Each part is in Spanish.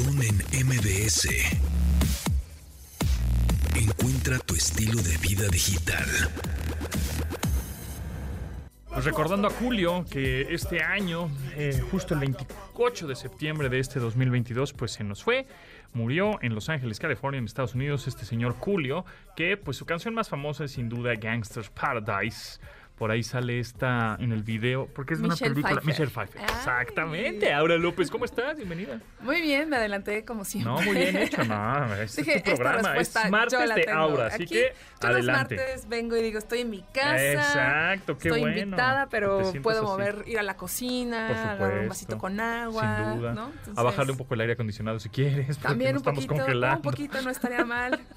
MBS. Encuentra tu estilo de vida digital. Pues recordando a Julio que este año, eh, justo el 28 de septiembre de este 2022, pues se nos fue. Murió en Los Ángeles, California, en Estados Unidos, este señor Julio, que pues su canción más famosa es sin duda Gangster's Paradise. Por ahí sale esta en el video, porque es de una Michelle película. Pfeiffer. Michelle Pfeiffer. Ay. Exactamente. Aura López, ¿cómo estás? Bienvenida. Muy bien, me adelanté como siempre. No, muy bien hecho, no. Este Dije, es tu programa, es martes de. Aura, así Aquí, que yo adelante. los martes vengo y digo, estoy en mi casa. Exacto, qué estoy bueno. invitada, Te pero puedo así. mover, ir a la cocina, agarrar un vasito con agua. Sin duda. ¿no? a bajarle un poco el aire acondicionado si quieres. También un poquito, un poquito no estaría mal.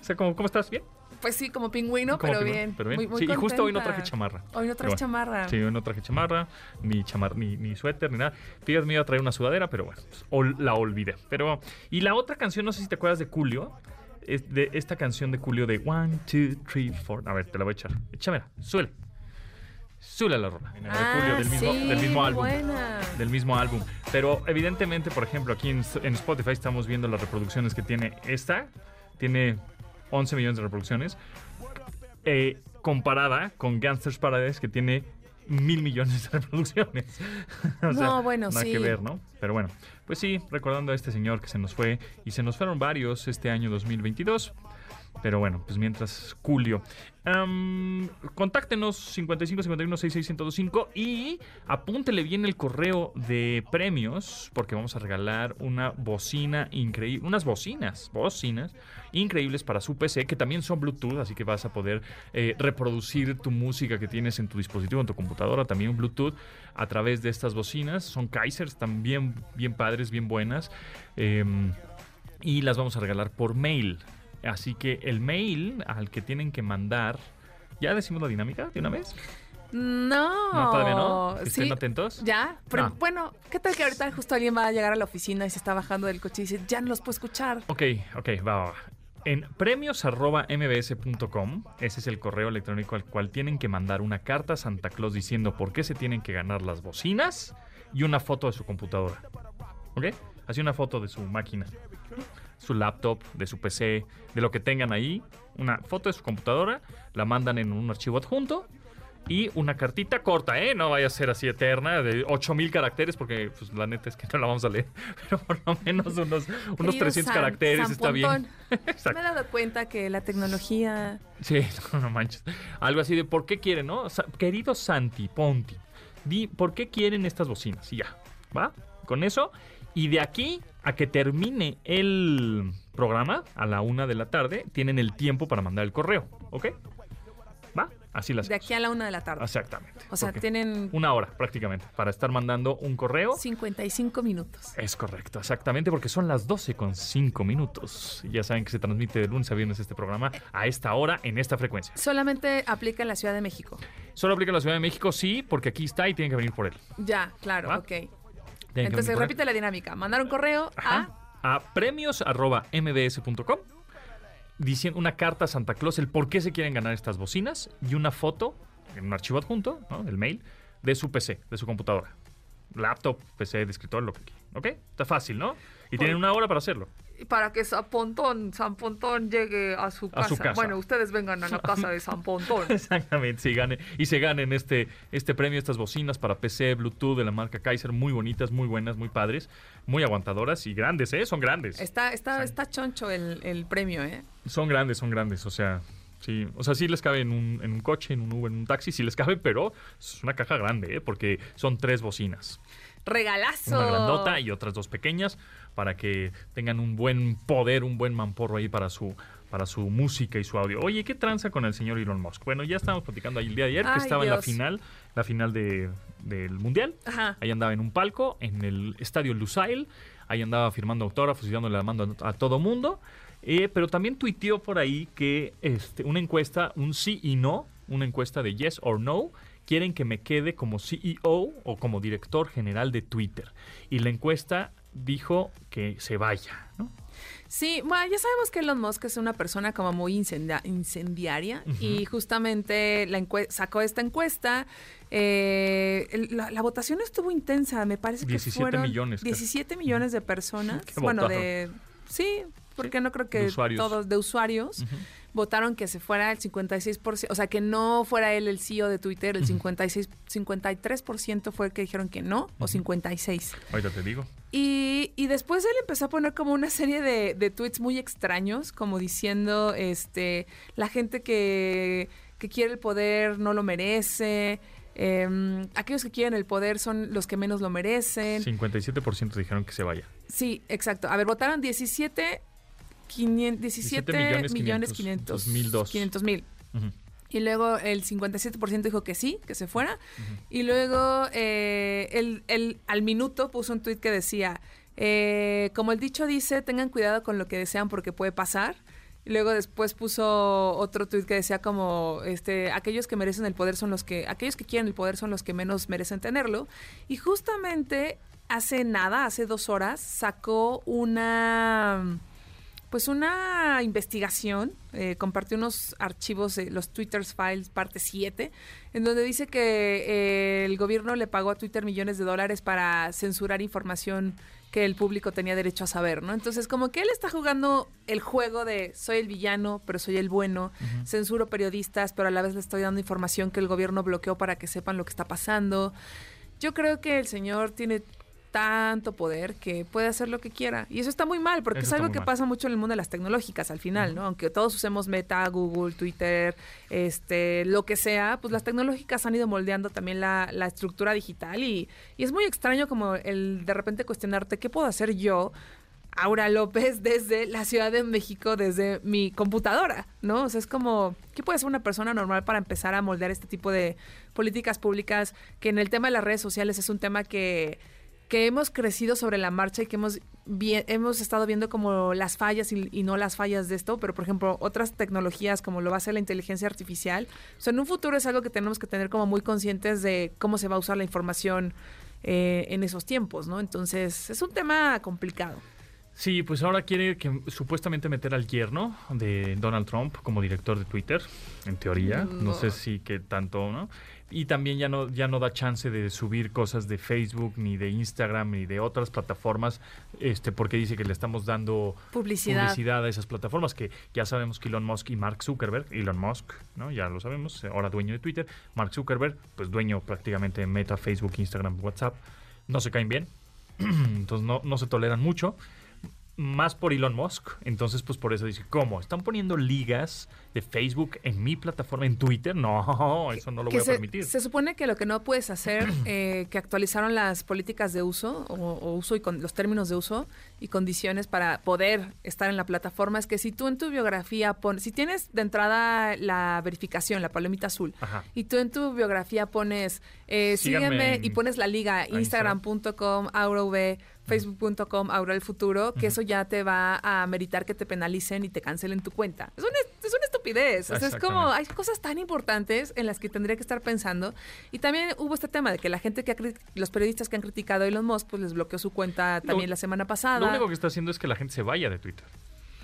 O sea, ¿cómo, cómo estás? ¿Bien? Pues sí, como pingüino, Como pero pingüino, bien. pero bien. Muy, muy sí, y justo hoy no traje chamarra. Hoy no bueno. chamarra. Sí, hoy no traje chamarra, ni, chamar, ni, ni suéter, ni nada. Fíjate, me iba a traer una sudadera, pero bueno, pues, ol- la olvidé. Pero, y la otra canción, no sé si te acuerdas de Julio, es de esta canción de Julio de One, Two, Three, Four. A ver, te la voy a echar. Échamela, súbele. Súbele la rola. Mira, de Ah, Julio, del mismo, sí, del mismo álbum. buena. Del mismo álbum. Pero evidentemente, por ejemplo, aquí en, en Spotify estamos viendo las reproducciones que tiene esta. Tiene 11 millones de reproducciones. eh, comparada con Gangsters Paradise, que tiene mil millones de reproducciones. O No, bueno, nada sí. que ver, ¿no? Pero bueno, pues sí, recordando a este señor que se nos fue, y se nos fueron varios este año 2022. Pero bueno, pues mientras, Julio. Contáctenos 55 51 66 1025 y apúntele bien el correo de premios porque vamos a regalar una bocina increíble, unas bocinas, bocinas increíbles para su PC que también son Bluetooth, así que vas a poder eh, reproducir tu música que tienes en tu dispositivo, en tu computadora, también Bluetooth a través de estas bocinas. Son Kaisers también bien padres, bien buenas. Em, y las vamos a regalar por mail. Así que el mail al que tienen que mandar. ¿Ya decimos la dinámica de una vez? No. No, todavía no. Sí, estén atentos. Ya, pero Ah. bueno, ¿qué tal que ahorita justo alguien va a llegar a la oficina y se está bajando del coche y dice, ya no los puedo escuchar? Ok, ok, va, va, va. En premios.mbs.com, ese es el correo electrónico al cual tienen que mandar una carta a Santa Claus diciendo por qué se tienen que ganar las bocinas y una foto de su computadora. ¿Ok? Así una foto de su máquina, su laptop, de su PC, de lo que tengan ahí. Una foto de su computadora, la mandan en un archivo adjunto y una cartita corta, ¿eh? No vaya a ser así eterna, de 8000 caracteres, porque pues, la neta es que no la vamos a leer, pero por lo menos unos, unos Querido 300 San- caracteres San está bien. Me he dado cuenta que la tecnología... Sí, no, no manches. Algo así de por qué quieren, ¿no? Querido Santi, Ponti, di por qué quieren estas bocinas. Y ya, ¿va? Con eso. Y de aquí a que termine el programa, a la una de la tarde, tienen el tiempo para mandar el correo, ¿ok? ¿Va? Así las De aquí a la una de la tarde. Exactamente. O sea, tienen Una hora prácticamente para estar mandando un correo. 55 minutos. Es correcto, exactamente, porque son las 12 con 5 minutos. Ya saben que se transmite de lunes a viernes este programa a esta hora, en esta frecuencia. Solamente aplica en la Ciudad de México. Solo aplica en la Ciudad de México, sí, porque aquí está y tienen que venir por él. Ya, claro, ¿Va? ok. Entonces repite la dinámica. Mandar un correo Ajá. a premios.mbs.com diciendo una carta a Santa Claus el por qué se quieren ganar estas bocinas y una foto en un archivo adjunto, ¿no? el mail, de su PC, de su computadora. Laptop, PC de escritorio, lo que quieran. ¿Ok? Está fácil, ¿no? Y tienen una hora para hacerlo. Para que San Pontón, San Pontón llegue a su A su casa. Bueno, ustedes vengan a la casa de San Pontón. Exactamente, sí, gane, y se ganen este, este premio, estas bocinas para PC, Bluetooth de la marca Kaiser, muy bonitas, muy buenas, muy padres, muy aguantadoras y grandes, ¿eh? Son grandes. Está, está, Sí. está choncho el, el premio, ¿eh? Son grandes, son grandes, o sea, sí, o sea, sí les cabe en un, en un coche, en un Uber, en un taxi, sí les cabe, pero es una caja grande, ¿eh? Porque son tres bocinas, Regalazo. una grandota y otras dos pequeñas, para que tengan un buen poder, un buen mamporro ahí para su para su música y su audio. Oye, ¿qué tranza con el señor Elon Musk? Bueno, ya estábamos platicando ahí el día de ayer que estaba en la final, la final de- del Mundial. Ajá. Ahí andaba en un palco, en el estadio Lusail. Ahí andaba firmando autógrafos y dándole la mano a, a todo mundo. Eh, pero también tuiteó por ahí que este, una encuesta, un sí y no, una encuesta de yes or no, quieren que me quede como CEO o como director general de Twitter. Y la encuesta dijo que se vaya, ¿no? Sí, bueno, ya sabemos que Elon Musk es una persona como muy incendia- incendiaria y justamente la sacó esta encuesta. eh, la, la votación estuvo intensa, me parece que 17 fueron millones, creo. 17 millones de personas. Bueno, votaron. de sí, porque no creo que De todos de usuarios. Votaron que se fuera el 56%, o sea, que no fuera él el CEO de Twitter, el 56 53% fue el que dijeron que no o 56. Ahorita te digo. Y, y después él empezó a poner como una serie de, de tweets muy extraños, como diciendo, este, la gente que, que quiere el poder no lo merece, em, aquellos que quieren el poder son los que menos lo merecen. 57% dijeron que se vaya. Sí, exacto. A ver, votaron 17, 500, 17 millones millones 500, 500 2002. 500 mil. Y luego el 57% dijo que sí, que se fuera. Y luego eh, él, él al minuto puso un tuit que decía, eh, como el dicho dice, tengan cuidado con lo que desean porque puede pasar. Y luego después puso otro tuit que decía como, este, aquellos que merecen el poder son los que, aquellos que quieren el poder son los que menos merecen tenerlo. Y justamente hace nada, hace dos horas, sacó una pues una investigación, eh, compartió unos archivos, eh, los Twitter Files, parte 7, en donde dice que eh, el gobierno le pagó a Twitter millones de dólares para censurar información que el público tenía derecho a saber, ¿no? Entonces, como que él está jugando el juego de soy el villano, pero soy el bueno, censuro periodistas, pero a la vez le estoy dando información que el gobierno bloqueó para que sepan lo que está pasando. Yo creo que el señor tiene tanto poder que puede hacer lo que quiera. Y eso está muy mal, porque Eso es algo que mal. pasa mucho en el mundo de las tecnológicas al final, ¿no? Aunque todos usemos Meta, Google, Twitter, este, lo que sea, pues las tecnológicas han ido moldeando también la, la estructura digital y, y es muy extraño como el de repente cuestionarte qué puedo hacer yo Aura López desde la Ciudad de México, desde mi computadora, ¿no? O sea, es como, ¿qué puede hacer una persona normal para empezar a moldear este tipo de políticas públicas? Que en el tema de las redes sociales es un tema que, que hemos crecido sobre la marcha y que hemos, hemos estado viendo como las fallas y, y no las fallas de esto, pero por ejemplo, otras tecnologías como lo va a ser la inteligencia artificial, o sea, en un futuro es algo que tenemos que tener como muy conscientes de cómo se va a usar la información eh, en esos tiempos, ¿no? Entonces, es un tema complicado. Sí, pues ahora quiere que supuestamente meter al yerno de Donald Trump como director de Twitter, en teoría. No sé si que tanto, ¿no? Y también ya no, ya no da chance de subir cosas de Facebook, ni de Instagram, ni de otras plataformas, este, porque dice que le estamos dando Publicidad. publicidad a esas plataformas, que ya sabemos que Elon Musk y Mark Zuckerberg, Elon Musk, ¿no? Ya lo sabemos, ahora dueño de Twitter, Mark Zuckerberg, pues dueño prácticamente de Meta, Facebook, Instagram, WhatsApp, no se caen bien, entonces no, no se toleran mucho más por Elon Musk. Entonces, pues por eso dice, ¿cómo? ¿Están poniendo ligas de Facebook en mi plataforma, en Twitter? No, eso no lo voy a permitir. se supone que lo que no puedes hacer, eh, que actualizaron las políticas de uso o, o uso y con los términos de uso y condiciones para poder estar en la plataforma, es que si tú en tu biografía pones, si tienes de entrada la verificación, la palomita azul, Ajá. y tú en tu biografía pones, eh, sígueme en- y pones la liga, instagram.com, AuroV, facebook.com, Aura el futuro, que eso ya te va a meritar que te penalicen y te cancelen tu cuenta. Es una, es una estupidez. O sea, es como, hay cosas tan importantes en las que tendría que estar pensando. Y también hubo este tema de que la gente que ha los periodistas que han criticado a Elon Musk, pues les bloqueó su cuenta Lo- también la semana pasada. Lo único que está haciendo es que la gente se vaya de Twitter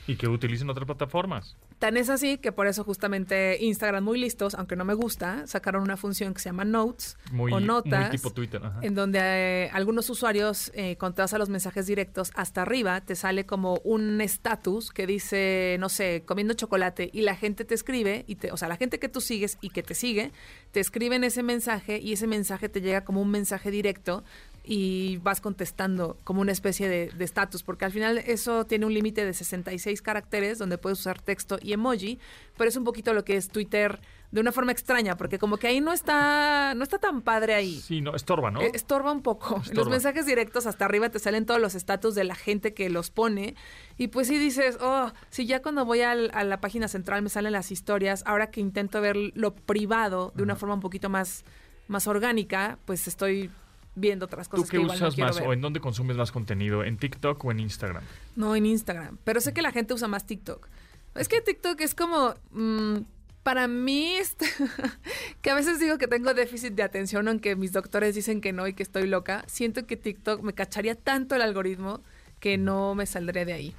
y que utilicen otras plataformas. Tan es así que por eso justamente Instagram, muy listos, aunque no me gusta, sacaron una función que se llama Notes Muy, o Notas. muy tipo Twitter. ajá. en donde eh, algunos usuarios, eh, cuando te vas a los mensajes directos, hasta arriba te sale como un estatus que dice, no sé, comiendo chocolate, y la gente te escribe, y te, o sea, la gente que tú sigues y que te sigue, te escriben ese mensaje y ese mensaje te llega como un mensaje directo y vas contestando como una especie de estatus, porque al final eso tiene un límite de 66 caracteres donde puedes usar texto y emoji, pero es un poquito lo que es Twitter de una forma extraña, porque como que ahí no está, no está tan padre ahí. Sí, no, estorba, ¿no? Eh, Estorba un poco. Los mensajes directos hasta arriba te salen todos los estatus de la gente que los pone. Y pues sí dices, oh, si ya cuando voy al- a la página central me salen las historias, ahora que intento ver lo privado de una forma un poquito más, más orgánica, pues estoy viendo otras ¿Tú cosas qué que igual usas más ver. o en dónde consumes más contenido? ¿En TikTok o en Instagram? No, en Instagram. Pero sé que la gente usa más TikTok. Es que TikTok es como... mm, Para mí, que a veces digo que tengo déficit de atención, aunque mis doctores dicen que no y que estoy loca, siento que TikTok me cacharía tanto el algoritmo que no me saldré de ahí.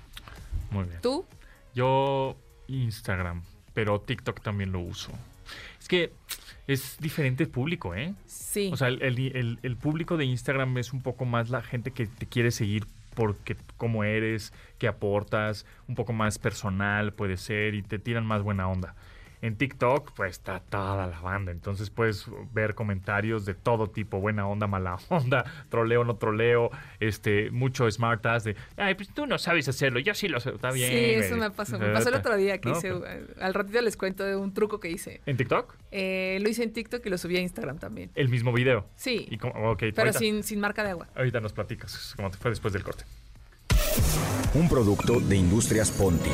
Muy bien. ¿Tú? Yo Instagram, pero TikTok también lo uso. Es que es diferente público, ¿eh? Sí. O sea, el, el- el- el público de Instagram es un poco más la gente que te quiere seguir porque cómo eres, qué aportas, un poco más personal puede ser y te tiran más buena onda. En TikTok, pues está toda la banda. Entonces puedes ver comentarios de todo tipo, buena onda, mala onda, troleo, no troleo, este, mucho smart ass de, ay, pues tú no sabes hacerlo, yo sí lo sé. Está bien. sí, eso güey". me pasó. Me pasó el otro día que ¿No? hice, eh, al ratito les cuento de un truco que hice. ¿En TikTok? Eh, lo hice en TikTok y lo subí a Instagram también. El mismo video. Sí, Y como- ok, pero ahorita, sin, sin marca de agua. ahorita nos platicas cómo te fue después del corte. Un producto de Industrias Ponti.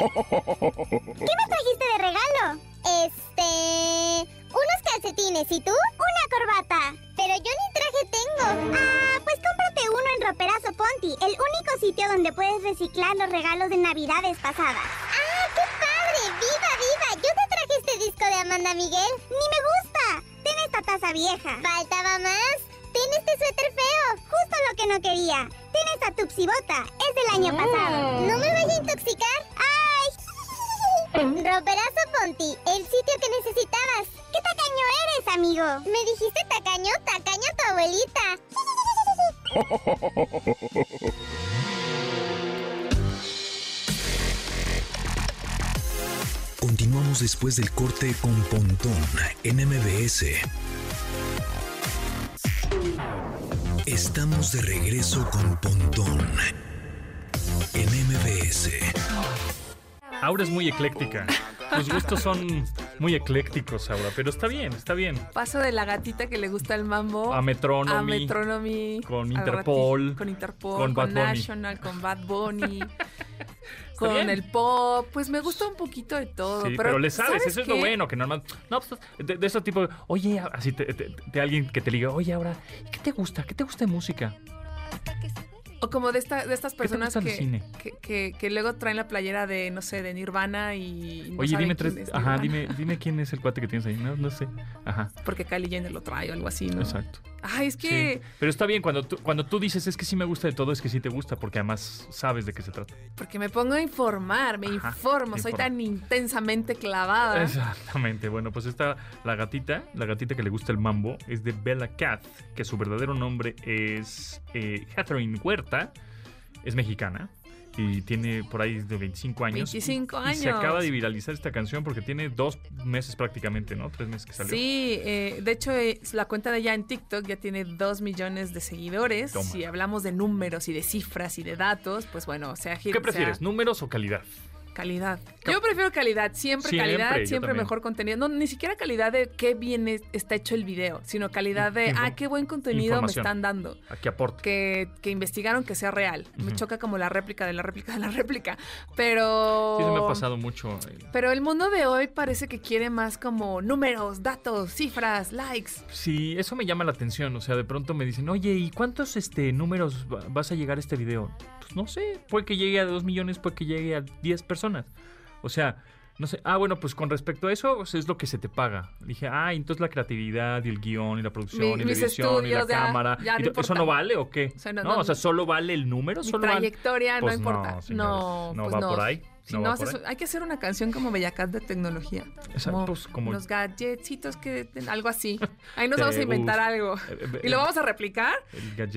¿Qué me trajiste de regalo? Este... Unos calcetines, ¿y tú? Una corbata. Pero yo ni traje tengo. Ah, pues cómprate uno en Roperazo Ponti, el único sitio donde puedes reciclar los regalos de navidades pasadas. ¡Ah, qué padre! ¡Viva, viva! Yo te traje este disco de Amanda Miguel. ¡Ni me gusta! Ten esta taza vieja. ¿Faltaba más? Ten este suéter feo. Justo lo que no quería. Ten esta tupsibota. Es del año pasado. Roperazo Ponti, el sitio que necesitabas. ¿Qué tacaño eres, amigo? ¿Me dijiste tacaño? Tacaño tu abuelita. Continuamos después del corte con Pontón en MBS. Estamos de regreso con Pontón en MBS. Aura es muy ecléctica. Tus gustos son muy eclécticos, Aura, pero está bien, está bien. Paso de la gatita que le gusta el mambo A Metronomy. a Metronomy, con Interpol, con Interpol, con con, Bad Bunny. National, con Bad Bunny, bien. con el pop. Pues me gusta un poquito de todo. Sí, pero, pero, le sabes, eso es lo bueno, que normal. No, pues, de, de ese tipo, oye, así te- alguien que te diga, oye, Aura, ¿qué te gusta? ¿Qué te gusta de música? O como de, esta, de estas personas que, que, que- que luego traen la playera de, no sé, de Nirvana y. no Oye, dime quién tres. es Ajá, dime, dime quién es el cuate que tienes ahí. No, no sé. Ajá, Porque Kylie Jenner lo trae o algo así, ¿no? exacto. Ay, es Sí. que. Pero está bien, cuando tú, cuando tú dices es que sí me gusta de todo, es que sí te gusta, porque además sabes de qué se trata. Porque me pongo a informar, me Ajá, informo, soy informa. tan intensamente clavada. Exactamente. Bueno, pues esta, la gatita, la gatita que le gusta el mambo, es de Bella Cat, que su verdadero nombre es eh, Catherine Huerta, es mexicana. Y tiene por ahí de 25 años. 25 Y se años. acaba de viralizar esta canción porque tiene dos meses prácticamente, ¿no? Tres meses que salió. Sí, eh, de hecho eh, la cuenta de ella en TikTok ya tiene 2 millones de seguidores. Toma. Si hablamos de números y de cifras y de datos, pues bueno, sea hit, ¿Qué prefieres, sea números o calidad? Calidad. Yo prefiero calidad, siempre, Siempre, calidad, siempre mejor contenido. No, ni siquiera calidad de qué bien es- está hecho el video, sino calidad de, Info- ah, qué buen contenido me están dando. ¿A qué aporta? Que, que investigaron que sea real. Me Ujú. choca como la réplica de la réplica de la réplica. Pero. Sí, se me ha pasado mucho. Pero el mundo de hoy parece que quiere más como números, datos, cifras, likes. Sí, eso me llama la atención. O sea, de pronto me dicen, oye, ¿y cuántos este, números va- vas a llegar a este video? Pues no sé, puede que llegue a 2 millones, puede que llegue a 10 personas. O sea, no sé. Ah, bueno, pues con respecto a eso, pues, es lo que se te paga. Dije, ah, entonces la creatividad y el guion y la producción Mi- y la edición y la ya- cámara. ya no y to- ¿Eso importa. no vale o qué? O sea, no- no, no- o sea, ¿solo vale el número? Mi ¿Solo vale? trayectoria Pues no importa. señores, No, no pues va por ahí. No haces- hay que hacer una canción como Bellacat de tecnología. Exacto, como, pues, como- los gadgetsitos que algo así. Ahí nos vamos a inventar algo. Eh, eh, Y lo vamos a replicar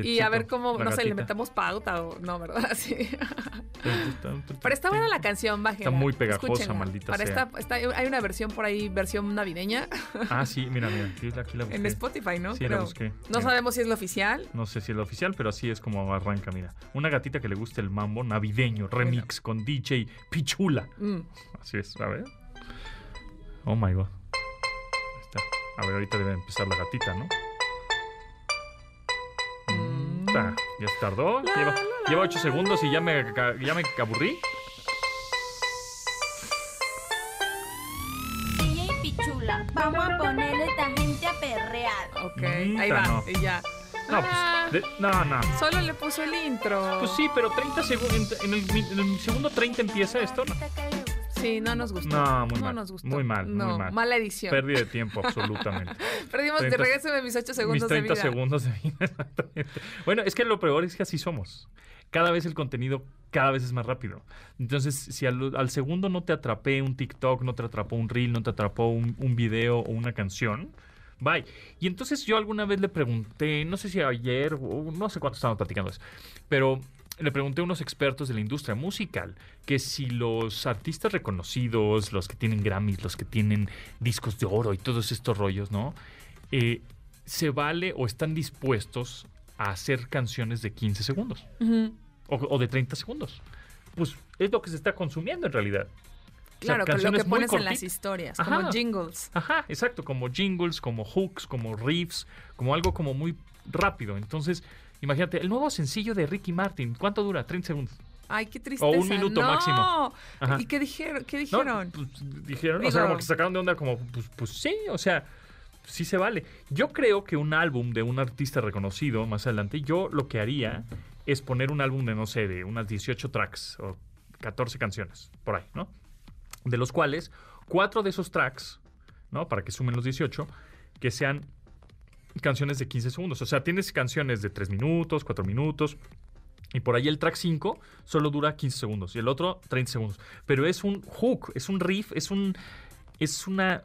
y a ver cómo, no sé, le metemos pauta o no, ¿verdad? Sí. Pero está buena la canción, bájenla. Está muy pegajosa, Escúchenla. maldita Para sea. esta, está- hay una versión por ahí, versión navideña, Ah, sí, mira, mira, aquí, aquí la busqué. en Spotify, ¿no? Sí, la Creo. busqué. No Mira. sabemos si es la oficial. No sé si es la oficial, pero así es como arranca, mira. Una gatita que le gusta el mambo navideño, remix con DJ Pichula. Mm. Así es, a ver. Oh my god. Ahí está. A ver, ahorita debe empezar la gatita, ¿no? Mm. Ta, Ya se tardó. Lleva, lleva ocho segundos y ya me, ya me aburrí. DJ Pichula, vamos a ponerle esta gente a perrear. Ok, ahí va, no. y ya. No, pues, de- no, no. Solo le puso el intro. Pues sí, pero 30 segundos. En, el, mi- en el segundo 30 empieza esto. ¿no? Sí, no nos gustó. No, muy mal. nos gustó. Muy mal, muy No, mal. mala edición. Pérdida de tiempo, absolutamente. Perdimos, 30 de regreso de mis 8 segundos Mis 30 de vida. segundos de vida, exactamente. Bueno, es que lo peor es que así somos. Cada vez el contenido cada vez es más rápido. Entonces, si al, al segundo no te atrapé un TikTok, no te atrapó un reel, no te atrapó un, un video o una canción, bye. Y entonces yo alguna vez le pregunté, no sé si ayer o no sé cuánto estábamos platicando eso, pero le pregunté a unos expertos de la industria musical que si los artistas reconocidos, los que tienen Grammys, los que tienen discos de oro y todos estos rollos, ¿no? Eh, se vale o están dispuestos a hacer canciones de 15 segundos o de 30 segundos. Pues es lo que se está consumiendo en realidad. O sea, Claro, con lo que pones en las historias, Ajá. como jingles. Ajá, exacto, como jingles, como hooks, como riffs, como algo como muy rápido. Entonces, imagínate, el nuevo sencillo de Ricky Martin, ¿cuánto dura? 30 segundos. Ay, qué tristeza. un minuto no. máximo. Ajá. ¿Y qué dijeron? ¿Qué ¿No? dijeron? Pues, dijeron, o sea, Digo- como que sacaron de onda como, pues, pues sí, o sea, sí se vale. Yo creo que un álbum de un artista reconocido más adelante, yo lo que haría es poner un álbum de, no sé, de unas 18 tracks o 14 canciones, por ahí, ¿no? De los cuales, cuatro de esos tracks, ¿no? Para que sumen los 18, que sean canciones de 15 segundos. O sea, tienes canciones de 3 minutos, 4 minutos, y por ahí el track 5 solo dura 15 segundos y el otro 30 segundos. Pero es un hook, es un riff, es un es una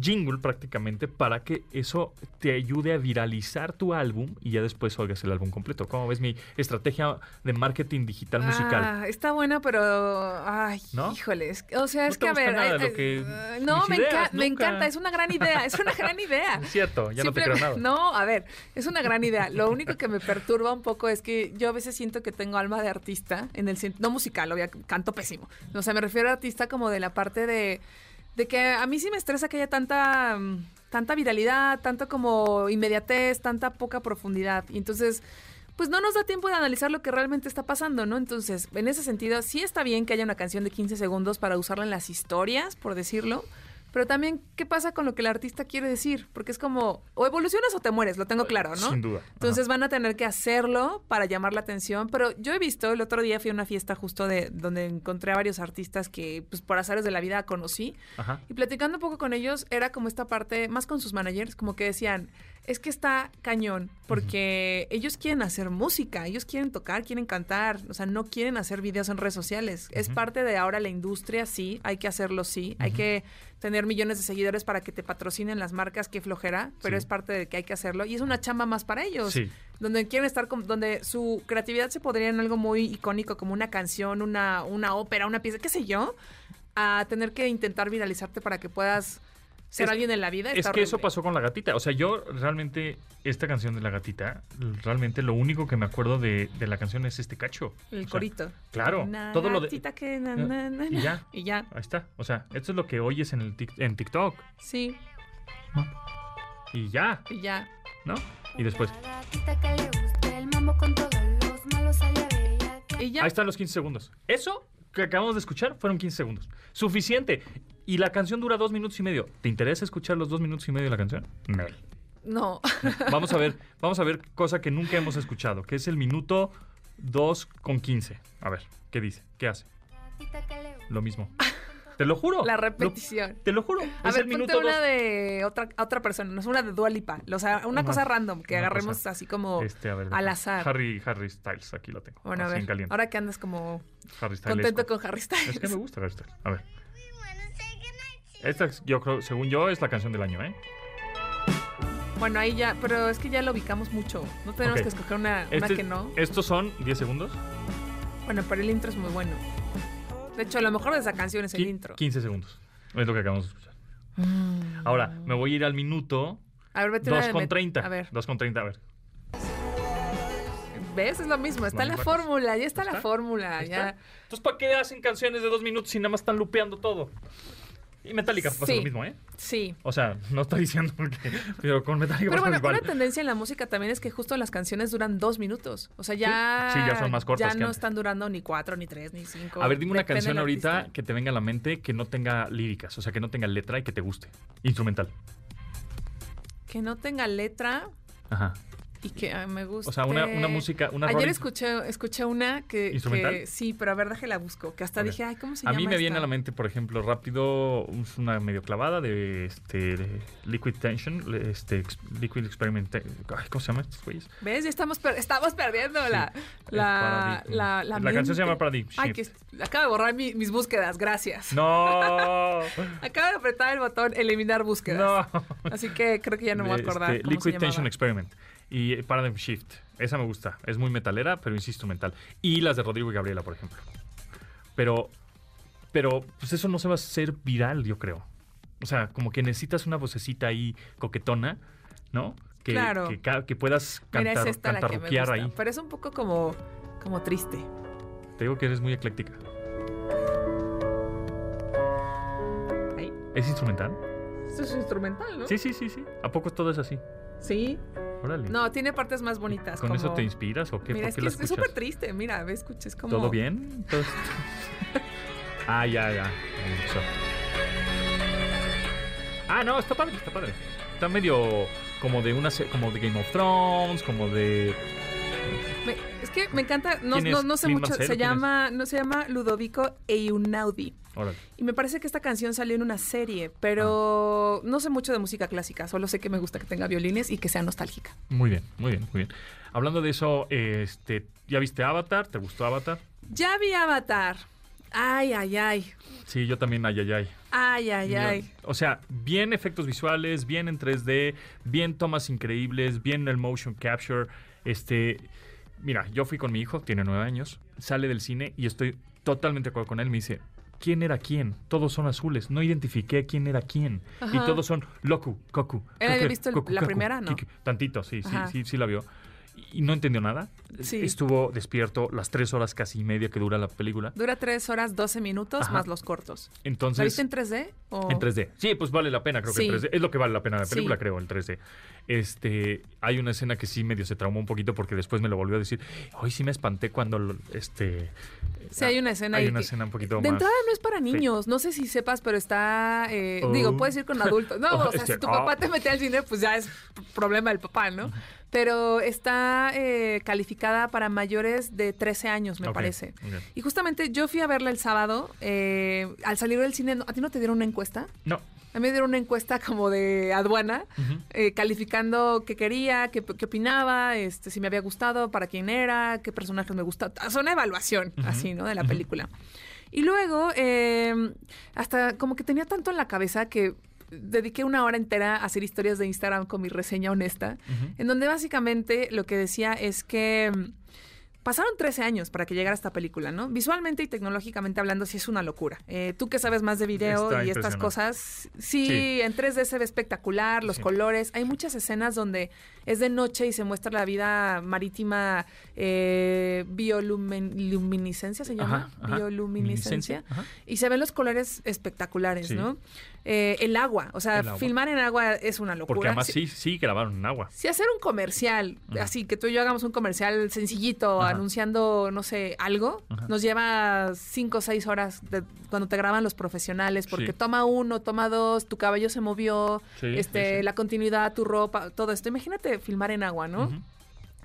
jingle prácticamente para que eso te ayude a viralizar tu álbum y ya después oigas el álbum completo. ¿Cómo ves mi estrategia de marketing digital musical? Ah, está buena, pero. Ay, ¿No? híjoles. O sea, ¿No es te que a ver. nada ay, lo ay, que- eh, no, me, ideas? enca- me encanta. Es una gran idea. Es una gran idea. Es cierto, ya no te Simple- creo nada. No, a ver, es una gran idea. Lo único que me perturba un poco es que yo a veces siento que tengo alma de artista, en el no musical, obvio, canto pésimo. O sea, me refiero a artista como de la parte de, de que a mí sí me estresa que haya tanta, mm, tanta viralidad, tanto como inmediatez, tanta poca profundidad. Y entonces, pues no nos da tiempo de analizar lo que realmente está pasando, ¿no? Entonces, en ese sentido, sí está bien que haya una canción de 15 segundos para usarla en las historias, por decirlo. Pero también, ¿qué pasa con lo que el artista quiere decir? Porque es como, o evolucionas o te mueres, lo tengo claro, ¿no? Sin duda. Entonces van a tener que hacerlo para llamar la atención. Pero yo he visto, el otro día fui a una fiesta justo de donde encontré a varios artistas que, pues por azares de la vida conocí. Ajá. Y platicando un poco con ellos, era como esta parte, más con sus managers, como que decían, es que está cañón, porque ellos quieren hacer música, ellos quieren tocar, quieren cantar, o sea, no quieren hacer videos en redes sociales. Es parte de ahora la industria, sí, hay que hacerlo, sí, hay que tener millones de seguidores para que te patrocinen las marcas, qué flojera, pero Sí. es parte de que hay que hacerlo y es una chamba más para ellos Sí. donde quieren estar, con- donde su creatividad se podría en algo muy icónico, como una canción, una, una ópera, una pieza, qué sé yo, a tener que intentar viralizarte para que puedas ser Es- alguien en la vida. Es está que eso pasó con la gatita. O sea, yo realmente, esta canción de la gatita, realmente lo único que me acuerdo de, de la canción es este cacho. El O sea, corito. claro, Una todo lo de- gatita que na, na, na, Y ya. Y ya, Ahí está. O sea, esto es lo que oyes en, el tic- en TikTok. sí, Y ya, y ya. ¿no? Y después. La gatita que le guste el mambo con todos los malos allá de ella. Y ya. Ahí están los 15 segundos. Eso que acabamos de escuchar fueron 15 segundos. Suficiente. Y la canción dura dos minutos y medio. ¿Te interesa escuchar los dos minutos y medio de la canción? No. No. Vamos a ver, vamos a ver cosa que nunca hemos escuchado, que es el minuto 2 con 15. A ver, ¿qué dice? ¿Qué hace? Lo mismo. Te lo juro. La Lo- repetición. te lo juro. A es ver, el ponte minuto una 2. de otra, otra persona, no es una de Dua Lipa. O sea, una cosa random que agarremos cosa. así como Este, a ver, al azar. Harry, Harry Styles, aquí lo tengo. Bueno, a en ver, caliente. ahora que andas como Harry Styles. contento con Harry Es que me Styles. gusta Harry Styles. A ver. Esta, es- yo creo, según yo, es la canción del año, ¿eh? Bueno, ahí ya, pero es que ya lo ubicamos mucho. No tenemos que escoger una, una Este- que no. Estos son 10 segundos. Bueno, pero el intro es muy bueno. De hecho, lo mejor de esa canción es el Qui- intro. 15 segundos. Es lo que acabamos de escuchar. Mm. Ahora, me voy a ir al minuto A ver, vete una 2 de con met- 30. A ver, 2 con 30, a ver. ¿ves? Es lo mismo. Está La la fórmula, ya está la ¿Está? fórmula. Ahí Ya. Entonces, ¿para qué hacen canciones de dos minutos si nada más están lupeando todo? Y Metallica pasa Sí. lo mismo, ¿eh? Sí. O sea, no estoy diciendo que... Pero con Metallica Pero pasa bueno, igual. una tendencia en la música también es que justo las canciones duran dos minutos. O sea, ya. Sí, ya son más cortas Ya no antes. están durando ni cuatro, ni tres, ni cinco. A ver, dime una canción ahorita artista. que te venga a la mente que no tenga líricas, o sea, que no tenga letra y que te guste. Instrumental. Que no tenga letra. Ajá. Y que me gusta. O sea, una, una música, una Ayer escuché, escuché una que, ¿Instrumental? que- sí, pero a ver, déjala busco, que hasta dije, ay, ¿cómo se A llama? mí me viene a la mente, por ejemplo, rápido, una medio clavada de este de Liquid Tension, este Liquid Experiment, ay, ¿cómo se llama estos güeyes? ¿Ves? Ya estamos, per- estamos perdiendo la, Sí, la, la, la, La canción se llama. Paradigm Ay, Shift. que es- acabo de borrar mi- mis búsquedas, gracias. No, Acabo de apretar el botón eliminar búsquedas. no. Así que creo que ya no me voy a Este, acordar. se Liquid Tension. Experiment y Paradigm Shift. Esa me gusta. Es muy metalera, pero es instrumental. Y las de Rodrigo y Gabriela, por ejemplo. Pero, pero, pues eso no se va a hacer viral, yo creo. O sea, como que necesitas una vocecita ahí coquetona, ¿no? Que, Claro. que, puedas Mira, es cantar, que me cantarruquear ahí. Pero es un poco como, como triste. Te digo que eres muy ecléctica. ¿Es instrumental? Esto es instrumental, ¿no? Sí, sí, sí, sí. ¿A poco todo es así? Sí. Órale. No, tiene partes más bonitas. ¿Con como- eso te inspiras o qué? Mira, ¿Por es qué que la es súper triste. Mira, ve, escucha, es como... ¿Todo bien? ¿Todo- ah, ya, ya. Ah, no, está padre, está padre. Está medio como de una como de Game of Thrones, como de Me- es que me encanta, no, ¿Quién no, no sé ¿Lin mucho, se llama, no se llama Ludovico Einaudi. Órale. Y me parece que esta canción salió en una serie, pero Ah. no sé mucho de música clásica, solo sé que me gusta que tenga violines y que sea nostálgica. Muy bien, muy bien, muy bien. Hablando de eso, este, ¿ya viste Avatar? ¿Te gustó Avatar? Ya vi Avatar. Ay, ay, ay. Sí, yo también, ay, ay, ay. Ay, ay, ay. O sea, bien efectos visuales, bien en 3D, bien tomas increíbles, bien el motion capture. Este, mira, yo fui con mi hijo, tiene nueve años, sale del cine y estoy totalmente de acuerdo con él. Me dice, ¿quién era quién? Todos son azules. No identifiqué quién era quién. Y Ajá. todos son Loku, Koku. ¿Él había visto el- Koku, la Kaku, primera, no? Tantito, sí, sí, sí, sí la vio. Y no entendió nada. Sí. Estuvo despierto las tres horas casi y media que dura la película. Dura 3 horas 12 minutos Ajá. más los cortos. Entonces, ¿La viste en 3D? O... en 3D. Sí, pues vale la pena, creo que en 3D. Es lo que vale la pena la película, Sí. creo, el 3D. Este, hay una escena que sí medio se traumó un poquito porque después me lo volvió a decir. Hoy sí me espanté cuando lo- este Sí, hay una escena Hay una que- escena un poquito De más. entrada no es para niños, no sé si sepas, pero está, eh, Oh. digo, puedes ir con adultos. No, Oh, o sea, este, si tu oh. papá te mete al cine, pues ya es problema del papá, ¿no? Pero está eh, calificada para mayores de 13 años, me parece. Y justamente yo fui a verla el sábado, eh, al salir del cine, ¿no- ¿a ti no te dieron una encuesta? No. A mí me dieron una encuesta como de aduana, eh, calificando qué quería, qué, qué opinaba, este, si me había gustado, para quién era, qué personajes me gustaban. Es una evaluación, así, ¿no? De la película. Y luego, eh, hasta como que tenía tanto en la cabeza que dediqué una hora entera a hacer historias de Instagram con mi reseña honesta, en donde básicamente lo que decía es que mm, pasaron 13 años para que llegara esta película, ¿no? Visualmente y tecnológicamente hablando, sí es una locura. Eh, tú que sabes más de video Está y estas cosas, sí, Sí. en 3D se ve espectacular, los Sí. colores. Hay muchas escenas donde es de noche y se muestra la vida marítima eh, bioluminiscencia, ¿se llama? Ajá, ajá. Bioluminiscencia. Ajá. Y se ven los colores espectaculares, Sí. ¿no? Eh, el agua, o sea, agua. filmar en agua es una locura. Porque además Sí- sí, grabaron en agua. si hacer un comercial, así que tú y yo hagamos un comercial sencillito, anunciando, no sé, algo, nos lleva cinco o seis horas de, cuando te graban los profesionales, porque Sí. toma uno, toma dos, tu cabello se movió, Sí, este, sí. la continuidad, tu ropa, todo esto. Imagínate filmar en agua, ¿no?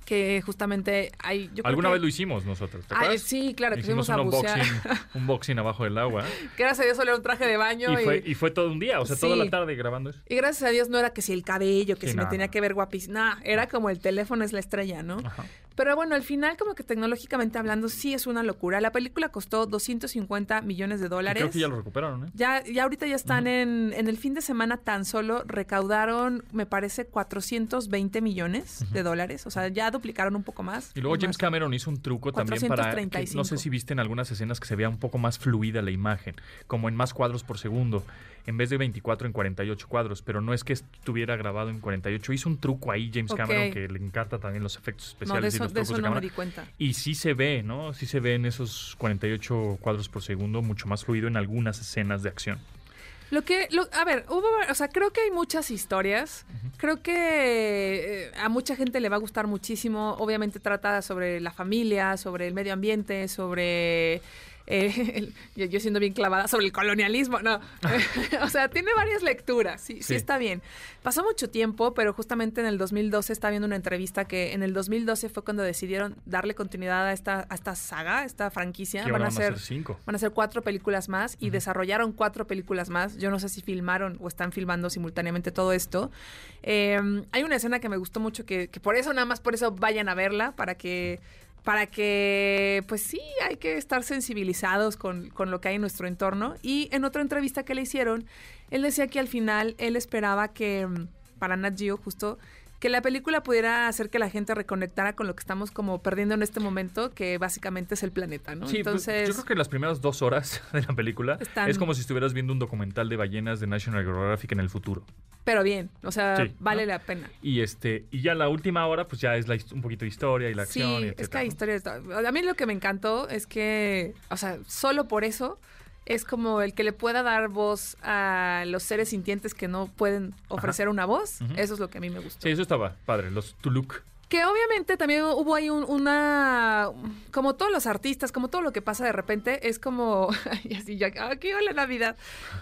Que justamente hay. Yo creo Alguna que- vez lo hicimos nosotros, ¿te Ay, acuerdas? sí, claro, que Hicimos un unboxing, un unboxing abajo del agua. Que gracias a Dios solo era un traje de baño. Y Y, fue, y fue todo un día, o sea, toda la tarde grabando eso. y gracias a Dios no era que si el cabello, que Sí, si me tenía que ver guapísima. No, era como el teléfono es la estrella, ¿no? Ajá. Pero bueno, al final, como que tecnológicamente hablando, sí es una locura. La película costó 250 millones de Y dólares. Creo que ya lo recuperaron, ¿eh? Ya, ya ahorita ya están en, en el fin de semana tan solo recaudaron, me parece, 420 millones de dólares. O sea, ya duplicaron un poco más. Y luego Más. James Cameron hizo un truco también para... que- 435. no sé si viste en algunas escenas que se vea un poco más fluida la imagen, como en más cuadros por segundo, en vez de 24 en 48 cuadros, pero no es que estuviera grabado en 48. Hizo un truco ahí James. Cameron que le encanta también los efectos No, especiales de y los de trucos eso de no me cámara. di cuenta. Y sí se ve, ¿no? Sí se ve en esos 48 cuadros por segundo, mucho más fluido en algunas escenas de acción. Lo que, lo- a ver, hubo, o sea, creo que hay muchas historias. Creo que eh, a mucha gente le va a gustar muchísimo. Obviamente trata sobre la familia, sobre el medio ambiente, sobre Eh, el- yo, yo siendo bien clavada sobre el colonialismo, no. o sea, tiene varias lecturas, sí, sí, Sí. está bien. Pasó mucho tiempo, pero justamente en el 2012 estaba viendo una entrevista que en el 2012 fue cuando decidieron darle continuidad a esta, a esta saga, a esta franquicia. Van a ser cinco. Van a ser cuatro películas más y desarrollaron cuatro películas más. Yo no sé si filmaron o están filmando simultáneamente todo esto. Eh, hay una escena que me gustó mucho que, que por eso, nada más por eso vayan a verla, para que, para que, pues sí, hay que estar sensibilizados con, con lo que hay en nuestro entorno. Y en otra entrevista que le hicieron, él decía que al final él esperaba que, mm, para Nat Geo justo, que la película pudiera hacer que la gente reconectara con lo que estamos como perdiendo en este momento, que básicamente es el planeta, ¿no? Sí, pues, Entonces, yo creo que las primeras dos horas de la película Están- es como si estuvieras viendo un documental de ballenas de National Geographic en el futuro. pero bien, o sea, Sí, vale ¿no? la pena. Y este y ya la última hora pues ya es la un poquito de historia y la Sí, acción y es que etcétera, hay ¿no? historias. A mí lo que me encantó es que, o sea, solo por eso es como el que le pueda dar voz a los seres sintientes que no pueden ofrecer una voz. Eso es lo que a mí me gustó. Sí, eso estaba padre, los Tuluk. Que obviamente también hubo ahí un- una, como todos los artistas, como todo lo que pasa de repente, es como, y así ya, aquí la Navidad.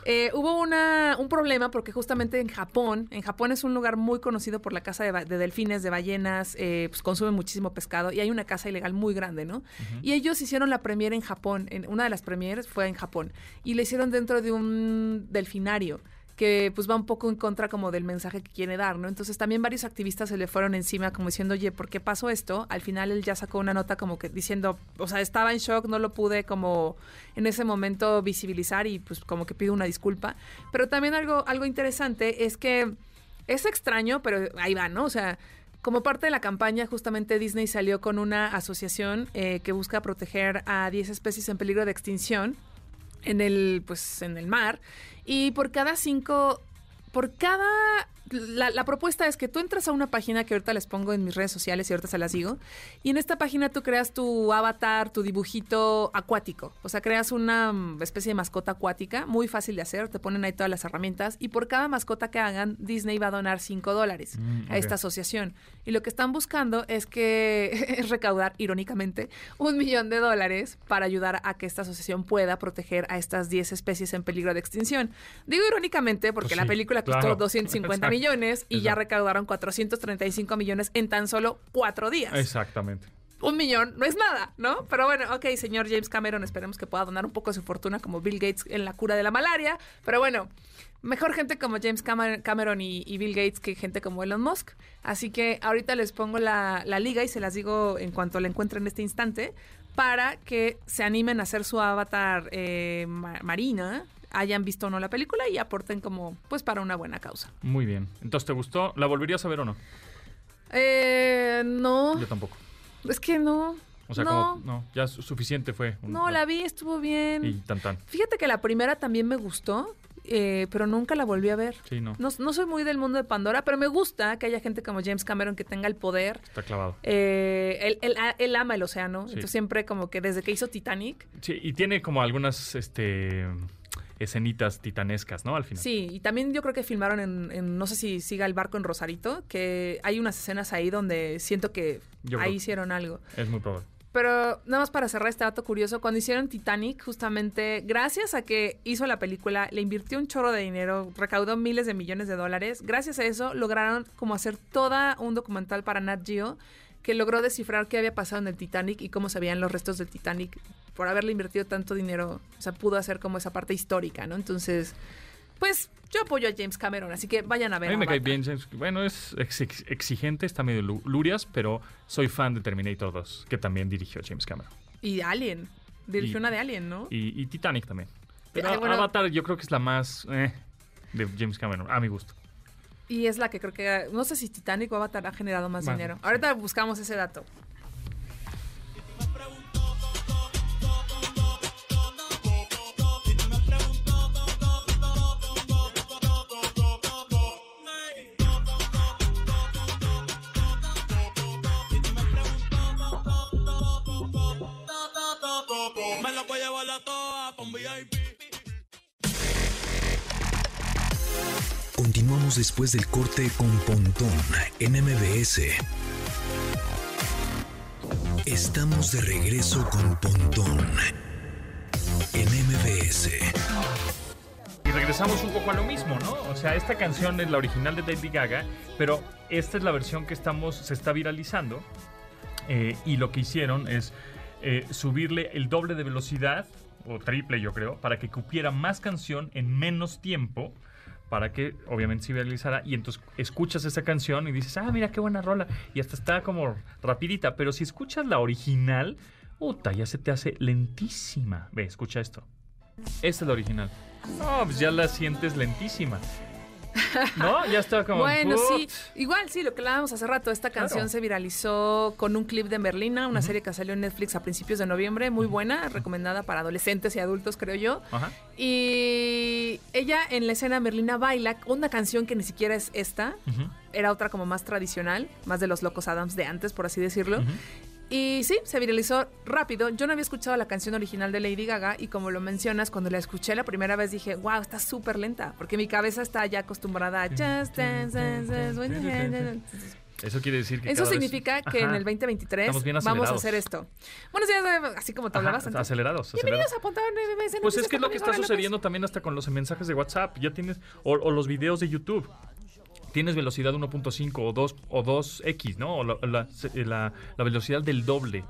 Eh, hubo una, un problema porque justamente en Japón, en Japón es un lugar muy conocido por la caza de, delfines, de ballenas, eh, pues consumen muchísimo pescado y hay una caza ilegal muy grande, ¿no? Y ellos hicieron la premiere en Japón, en, una de las premieres fue en Japón, y la hicieron dentro de un delfinario que pues va un poco en contra como del mensaje que quiere dar, ¿no? Entonces también varios activistas se le fueron encima como diciendo, oye, ¿por qué pasó esto? Al final él ya sacó una nota como que diciendo, o sea, estaba en shock, no lo pude como en ese momento visibilizar y pues como que pido una disculpa. Pero también algo, algo interesante es que es extraño, pero ahí va, ¿no? O sea, como parte de la campaña, justamente Disney salió con una asociación eh, que busca proteger a 10 especies en peligro de extinción en el, pues, en el mar. Y por cada cinco, por cada... La, la propuesta es que tú entras a una página que ahorita les pongo en mis redes sociales y ahorita se las digo. Y en esta página tú creas tu avatar, tu dibujito acuático. O sea, creas una mm, especie de mascota acuática, muy fácil de hacer. Te ponen ahí todas las herramientas. Y por cada mascota que hagan, Disney va a donar 5 dólares Mm, a esta asociación. Y lo que están buscando es que es recaudar, irónicamente, un millón de dólares para ayudar a que esta asociación pueda proteger a estas 10 especies en peligro de extinción. Digo irónicamente porque Pues la película costó claro. 250 Exacto. millones y ya recaudaron 435 millones en tan solo cuatro días. Exactamente. Un millón no es nada, ¿no? Pero bueno, ok, señor James Cameron, esperemos que pueda donar un poco de su fortuna como Bill Gates en la cura de la malaria. Pero bueno, mejor gente como James Camer- Cameron y, y Bill Gates que gente como Elon Musk. Así que ahorita les pongo la, la liga y se las digo en cuanto la encuentren en este instante para que se animen a hacer su avatar eh, ma- marina, hayan visto o no la película y aporten como, pues, para una buena causa. Muy bien. Entonces, ¿te gustó? ¿La volverías a ver o no? Eh, no, Yo tampoco. es que no. O sea, no, como no, ya su- suficiente fue. un- no, la vi, estuvo bien. y tan tan. Fíjate que la primera también me gustó, eh, pero nunca la volví a ver. Sí, no. No, no soy muy del mundo de Pandora, pero me gusta que haya gente como James Cameron que tenga el poder. Está clavado. Eh, él, él- él ama el océano, Sí. entonces siempre como que desde que hizo Titanic, Sí, y tiene como algunas este escenitas titanescas, ¿no? Al final. sí, y también yo creo que filmaron en, en- no sé si siga el barco en Rosarito, que hay unas escenas ahí donde siento que Yo ahí hicieron algo. Es muy probable. Pero nada más para cerrar este dato curioso, cuando hicieron Titanic, justamente gracias a que hizo la película, le invirtió un chorro de dinero, recaudó miles de millones de dólares. Gracias a eso lograron como hacer toda un documental para Nat Geo que logró descifrar qué había pasado en el Titanic y cómo se veían los restos del Titanic. Por haberle invertido tanto dinero, o sea, pudo hacer como esa parte histórica, ¿no? Entonces, pues yo apoyo a James Cameron, así que vayan a ver. A mí me cae bien James. Bueno, es ex- ex- exigente, está medio lu- lurias, pero soy fan de Terminator 2, que también dirigió James Cameron. Y Alien. Dirigió Y- una de Alien, ¿no? Y, y Titanic también. Pero Ay, bueno. Avatar yo creo que es la más eh, de James Cameron, a mi gusto. Y es la que creo que, no sé si Titanic o Avatar ha generado más Bueno, dinero. sí. Ahorita buscamos ese dato. Me la voy a llevar a toa pa' un VIP. Continuamos después del corte con Pontón en MBS. Estamos de regreso con Pontón en MBS. Y regresamos un poco a lo mismo, ¿no? O sea, esta canción es la original de Lady Gaga, pero esta es la versión que estamos, se está viralizando. eh, y lo que hicieron es eh, subirle el doble de velocidad, o triple yo creo, para que cupiera más canción en menos tiempo, para que obviamente se viralizara. Y entonces escuchas esa canción y dices, ah, mira qué buena rola. Y hasta está como rapidita. Pero si escuchas la original, puta, ya se te hace lentísima. Ve, escucha esto. Esta es la original. No, pues ya la sientes lentísima. ¿No? Ya está como. Bueno, sí. Igual, sí, lo que hablábamos hace rato. Esta canción Claro. se viralizó con un clip de Merlina, una serie que salió en Netflix a principios de noviembre, muy buena, recomendada para adolescentes y adultos, creo yo. Ajá. Y ella en la escena Merlina baila una canción que ni siquiera es esta, era otra como más tradicional, más de los locos Adams de antes, por así decirlo. Y sí, se viralizó rápido. Yo no había escuchado la canción original de Lady Gaga y como lo mencionas, cuando la escuché la primera vez dije, wow, está súper lenta, porque mi cabeza está ya acostumbrada a Just Dance, dance, dance when you hand it on". Eso quiere decir que. Eso cada vez- significa que Ajá. en el 2023 Estamos bien vamos a hacer esto. Buenos días, eh, así como te hablabas antes. acelerados, Bienvenidos acelerados. MBS Pues es que es lo que está sucediendo también hasta con los mensajes de WhatsApp. Ya tienes. O, o los videos de YouTube. Tienes velocidad 1.5 o 2 o 2x, ¿no? O la, la- la- la velocidad del doble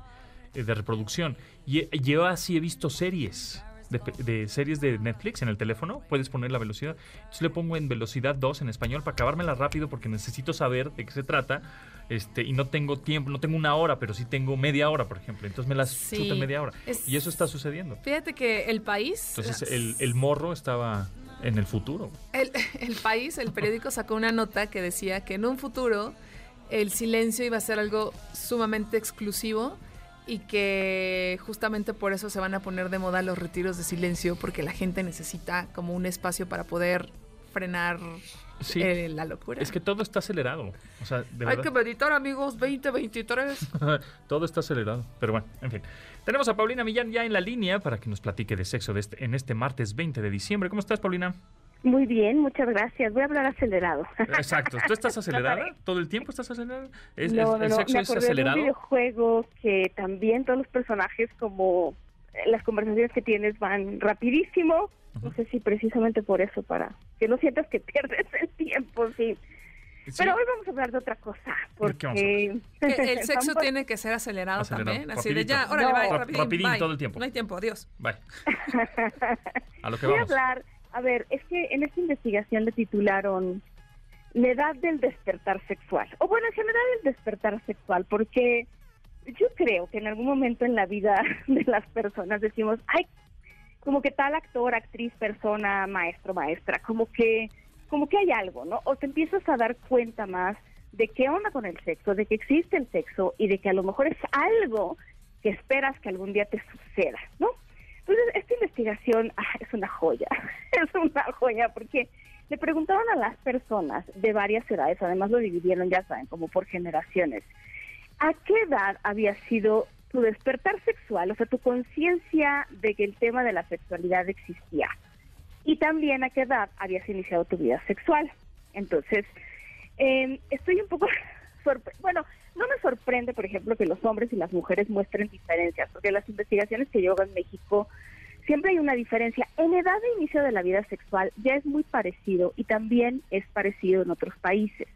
eh, de reproducción. Y yo así he visto series. De, de series de Netflix en el teléfono, puedes poner la velocidad. Entonces le pongo en velocidad 2 en español para acabármela rápido porque necesito saber de qué se trata. Este, y no tengo tiempo, no tengo una hora, pero sí tengo media hora, por ejemplo. Entonces me las Sí, chuto en media hora. es- Y eso está sucediendo. Fíjate que el país. Entonces el, el morro estaba en el futuro. El, el país, el periódico sacó una nota que decía que en un futuro el silencio iba a ser algo sumamente exclusivo y que justamente por eso se van a poner de moda los retiros de silencio porque la gente necesita como un espacio para poder frenar Sí. eh, la locura. Es que todo está acelerado. O sea, de Hay verdad. que meditar, amigos, 2023. todo está acelerado. Pero bueno, en fin. Tenemos a Paulina Millán ya en la línea para que nos platique de sexo de este- en este martes 20 de diciembre. ¿Cómo estás, Paulina? Muy bien, muchas gracias. Voy a hablar acelerado. Exacto. ¿Tú estás acelerada? ¿Todo el tiempo estás acelerada? ¿Es, no, es- no, ¿El no, sexo me es acordé de un acelerado? videojuego que también todos los personajes como eh, las conversaciones que tienes van rapidísimo. No sé si precisamente por eso, para que no sientas que pierdes el tiempo, sí. Sí. Pero hoy vamos a hablar de otra cosa, ¿De qué vamos a porque... Que el sexo Vamos- tiene que ser acelerado, Acelerado, también. Así de ya, órale, No. Ra- rapidín, rapidín bye. todo el tiempo. No hay tiempo, adiós. Bye. A lo que Voy a vamos. hablar, a ver, es que en esta investigación le titularon la edad del despertar sexual, o bueno, en general el despertar sexual, porque yo creo que en algún momento en la vida de las personas decimos, ay, como que tal actor, actriz, persona, maestro, maestra, como que, como que hay algo, ¿no? O te empiezas a dar cuenta más de qué onda con el sexo, de que existe el sexo y de que a lo mejor es algo que esperas que algún día te suceda, ¿no? Entonces, esta investigación ah, es una joya, es una joya, porque le preguntaron a las personas de varias edades, además lo dividieron, ya saben, como por generaciones, ¿a qué edad había sido tu despertar sexual, o sea, tu conciencia de que el tema de la sexualidad existía? Y también a qué edad habías iniciado tu vida sexual. Entonces, eh, estoy un poco bueno, no me sorprende, por ejemplo, que los hombres y las mujeres muestren diferencias, porque las investigaciones que yo hago en México siempre hay una diferencia. En edad de inicio de la vida sexual ya es muy parecido y también es parecido en otros países.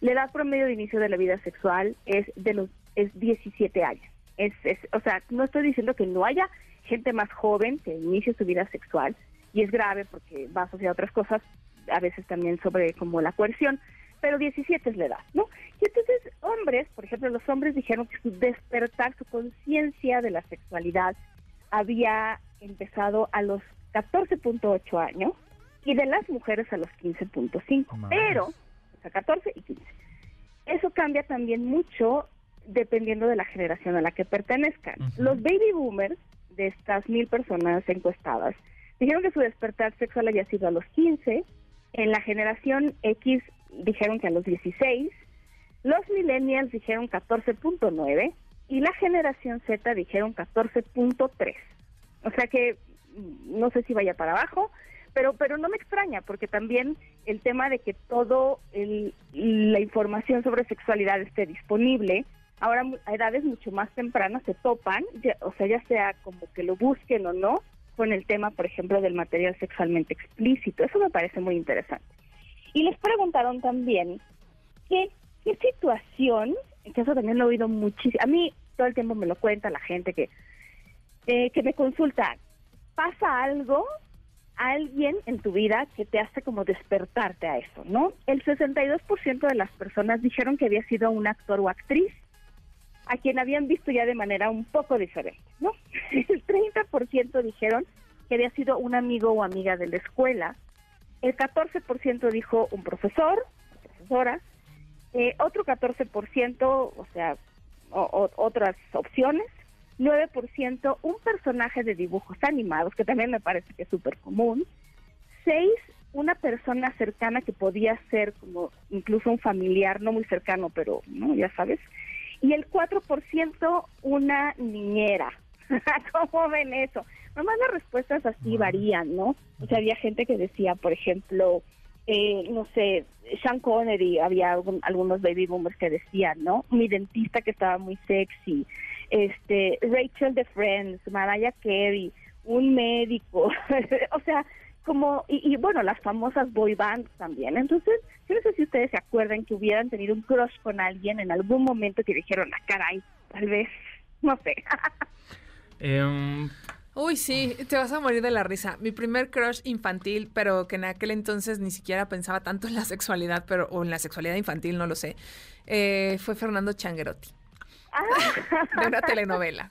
La edad promedio de inicio de la vida sexual es de los es 17 años. Es, es, o sea, no estoy diciendo que no haya gente más joven que inicie su vida sexual y es grave porque va asociado a otras cosas, a veces también sobre como la coerción, pero 17 es la edad, ¿no? Y entonces hombres, por ejemplo, los hombres dijeron que su despertar, su conciencia de la sexualidad había empezado a los 14.8 años y de las mujeres a los 15.5, Madres. pero, o sea, 14 y 15. Eso cambia también mucho dependiendo de la generación a la que pertenezcan. Los baby boomers, de estas mil personas encuestadas, dijeron que su despertar sexual había sido a los 15, en la generación X dijeron que a los 16, los millennials dijeron 14.9 y la generación Z dijeron 14.3. O sea que mm, no sé si vaya para abajo, pero pero no me extraña porque también el tema de que todo el- la información sobre sexualidad esté disponible ahora a edades mucho más tempranas se topan, ya- o sea, ya sea como que lo busquen o no, con el tema, por ejemplo, del material sexualmente explícito. Eso me parece muy interesante. Y les preguntaron también qué, qué situación, que eso también lo he oído muchísimo, a mí todo el tiempo me lo cuenta la gente que, eh, que me consulta, pasa algo, alguien en tu vida que te hace como despertarte a eso, ¿no? El 62% de las personas dijeron que había sido un actor o actriz a quien habían visto ya de manera un poco diferente, ¿no? El 30% dijeron que había sido un amigo o amiga de la escuela, el 14% dijo un profesor, profesora, eh, otro 14%, o sea, o- otras opciones, 9% un personaje de dibujos animados, que también me parece que es súper común, 6 una persona cercana que podía ser como incluso un familiar, no muy cercano, pero no, ya sabes, y el 4% una niñera. ¿Cómo ven eso? Nomás las respuestas así varían, ¿no? O sea, había gente que decía, por ejemplo, eh, no sé, Sean Connery, había algún- algunos baby boomers que decían, ¿no? Mi dentista que estaba muy sexy, este, Rachel de Friends, Mariah Carey, un médico, o sea, como, y, y bueno, las famosas boy bands también. Entonces, yo no sé si ustedes se acuerdan que hubieran tenido un crush con alguien en algún momento que dijeron, ah, caray, tal vez, no sé. Em, Uy, sí, te vas a morir de la risa. Mi primer crush infantil, pero que en aquel entonces ni siquiera pensaba tanto en la sexualidad, pero o en la sexualidad infantil, no lo sé, eh, fue Fernando Changuerotti, de una telenovela.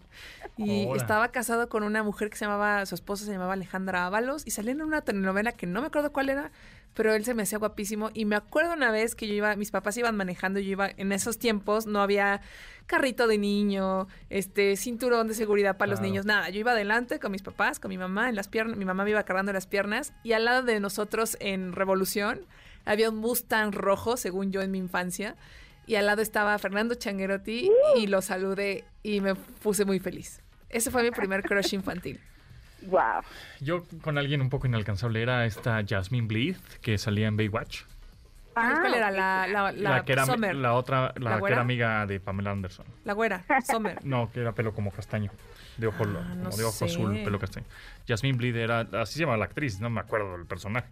Y estaba casado con una mujer que se llamaba, su esposa se llamaba Alejandra Ábalos, y salía en una telenovela que no me acuerdo cuál era, pero él se me hacía guapísimo. Y me acuerdo una vez que yo iba, mis papás iban manejando, yo iba, en esos tiempos no había carrito de niño, este, cinturón de seguridad para los niños, nada. Yo iba adelante con mis papás, con mi mamá en las piernas, mi mamá me iba cargando las piernas, y al lado de nosotros en Revolución había un Mustang rojo, según yo en mi infancia, y al lado estaba Fernando Changuerotti, y lo saludé y me puse muy feliz. Ese fue mi primer crush infantil. wow. yo con alguien un poco inalcanzable era esta Jasmine Bleeth que salía en Baywatch. ¿Cuál era? La, la, la, La, que era la otra, ¿La la, que güera? era amiga de Pamela Anderson. la güera, Sommer. No, que era pelo como castaño. De ojo, Ah, como no de ojo sé. azul, pelo castaño. Jasmine Bleed era, así se llama la actriz, no me acuerdo del personaje.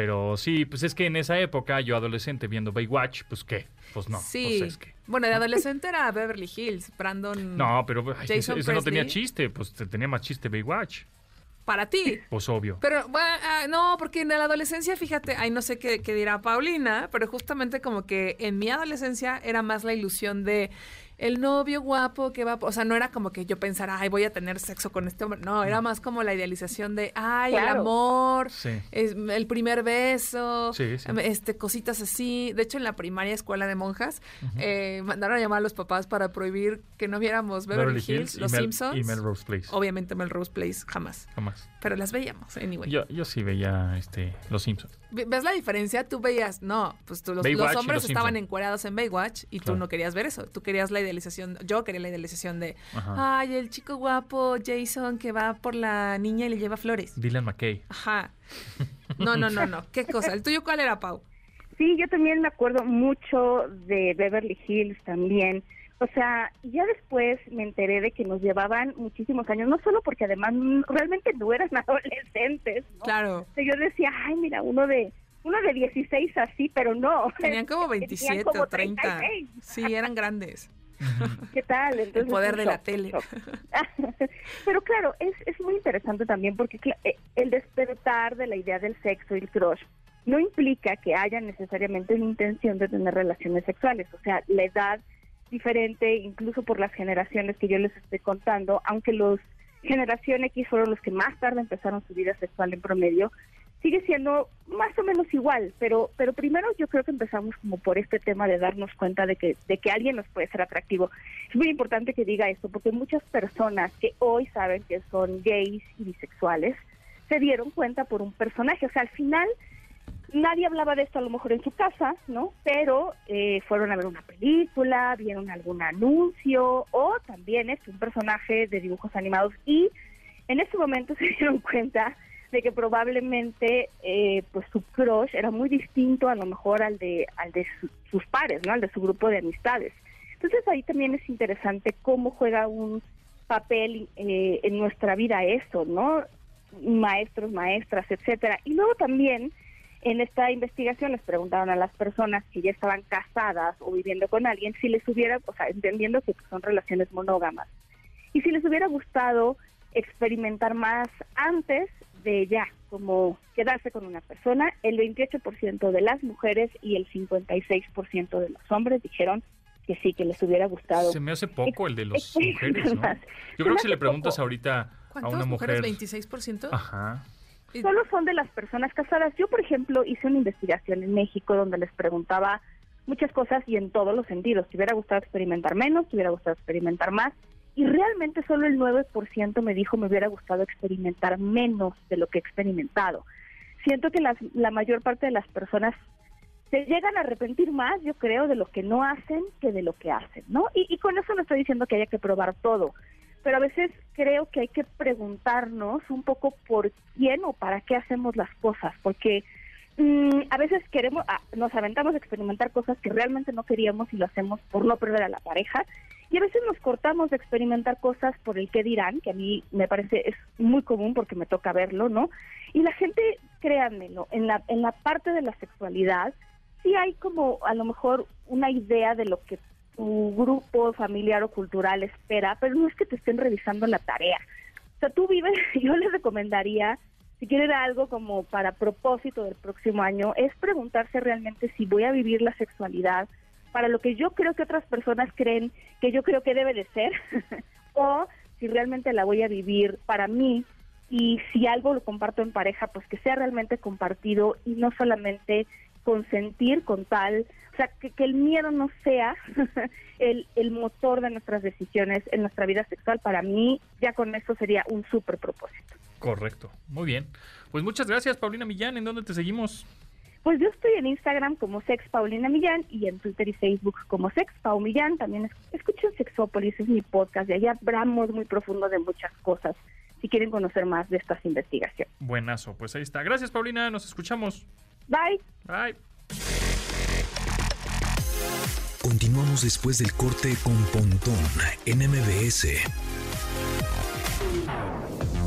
Pero sí, pues es que en esa época, yo adolescente viendo Baywatch, pues qué, pues no, sí. pues es que... Bueno, de adolescente era Beverly Hills, Brandon. No, pero ay, eso, eso no tenía chiste, pues te- tenía más chiste Baywatch. Para ti. Pues obvio. Pero, bueno, ah, no, porque en la adolescencia, fíjate, ay, no sé qué, qué dirá Paulina, pero justamente como que en mi adolescencia era más la ilusión de el novio guapo que va, o sea, no era como que yo pensara, ay, voy a tener sexo con este hombre, no, era más como la idealización de, ay, el amor, Sí. es el primer beso, Sí, sí. este cositas así. De hecho, en la primaria escuela de monjas eh, mandaron a llamar a los papás para prohibir que no viéramos Beverly, Hills, Los Mel- Simpsons, Y Melrose Place. obviamente Melrose Place, jamás, Jamás. pero las veíamos, anyway. Yo, yo sí veía este, Los Simpsons. Ve- ¿Ves la diferencia? Tú veías, no, pues tú- los, hombres Los estaban encuerados en Baywatch y tú Claro. no querías ver eso. Tú querías la idealización, yo quería la idealización de, Ajá. ay, el chico guapo Jason que va por la niña y le lleva flores. Dylan McKay. Ajá. No, no, no, no. ¿Qué cosa? ¿El tuyo cuál era, Pau? Sí, yo también me acuerdo mucho de Beverly Hills también. O sea, ya después me enteré de que nos llevaban muchísimos años, no solo porque además realmente no eran adolescentes, ¿no? Claro. O sea, yo decía, ay, mira, uno de uno de 16 así, pero no. Tenían como Tenían 27 como o 30. 36. Sí, eran grandes. ¿Qué tal? Entonces, poder un de la tele. Pero claro, es, es muy interesante también porque eh, el despertar de la idea del sexo y el crush no implica que haya necesariamente una intención de tener relaciones sexuales. O sea, la edad diferente, incluso por las generaciones que yo les estoy contando, aunque los generación X fueron los que más tarde empezaron su vida sexual en promedio, sigue siendo más o menos igual, pero pero primero yo creo que empezamos como por este tema de darnos cuenta de que de que alguien nos puede ser atractivo. Es muy importante que diga esto porque muchas personas que hoy saben que son gays y bisexuales se dieron cuenta por un personaje, o sea, al final nadie hablaba de esto a lo mejor en su casa, ¿no? Pero eh, fueron a ver una película, vieron algún anuncio o también es un personaje de dibujos animados y en ese momento se dieron cuenta de que probablemente eh, pues su crush era muy distinto a lo mejor al de al de su- sus pares, ¿no? Al de su grupo de amistades. Entonces ahí también es interesante cómo juega un papel eh, en nuestra vida eso, ¿no? maestros, maestras, etcétera. Y luego también en esta investigación les preguntaron a las personas que ya estaban casadas o viviendo con alguien si les hubiera, o sea, entendiendo que son relaciones monógamas, y si les hubiera gustado experimentar más antes de ya, como quedarse con una persona, el 28% de las mujeres y el 56% de los hombres dijeron que sí, que les hubiera gustado. Se me hace poco el de los experimentar mujeres. Yo creo que si le preguntas poco. ahorita a ¿Cuántas una mujeres? mujer... ¿26%? Ajá. Solo son de las personas casadas. Yo, por ejemplo, hice una investigación en México donde les preguntaba muchas cosas y en todos los sentidos. Si hubiera gustado experimentar menos, si hubiera gustado experimentar más. Y realmente solo el 9% me dijo me hubiera gustado experimentar menos de lo que he experimentado. Siento que las- la mayor parte de las personas se llegan a arrepentir más, yo creo, de lo que no hacen que de lo que hacen, ¿no? Y con eso no estoy diciendo que haya que probar todo, pero a veces creo que hay que preguntarnos un poco por quién o para qué hacemos las cosas, porque mm, a veces queremos, ah, nos aventamos a experimentar cosas que realmente no queríamos y lo hacemos por no perder a la pareja, y a veces nos cortamos de experimentar cosas por el que dirán, que a mí me parece es muy común porque me toca verlo, ¿no? Y la gente, créanmelo, en la, en la parte de la sexualidad, sí hay como a lo mejor una idea de lo que tu grupo familiar o cultural espera, pero no es que te estén revisando la tarea. O sea, tú vives, yo les recomendaría, si quieren algo como para propósito del próximo año, es preguntarse realmente si voy a vivir la sexualidad para lo que yo creo que otras personas creen que yo creo que debe de ser, o si realmente la voy a vivir para mí y si algo lo comparto en pareja, pues que sea realmente compartido y no solamente consentir con tal, o sea, que, que el miedo no sea el, el motor de nuestras decisiones en nuestra vida sexual. Para mí, ya con eso sería un súper propósito. Correcto. Muy bien. Pues muchas gracias, Paulina Millán. ¿En dónde te seguimos? Pues yo estoy en Instagram como Sex Paulina Millán y en Twitter y Facebook como Sex Pau Millán. También es- escuchen Sexópolis, es mi podcast y allá hablamos muy profundo de muchas cosas. Si quieren conocer más de estas investigaciones. Buenazo. Pues ahí está. Gracias, Paulina. Nos escuchamos. Bye. Bye. Continuamos después del corte con Pontón en MBS.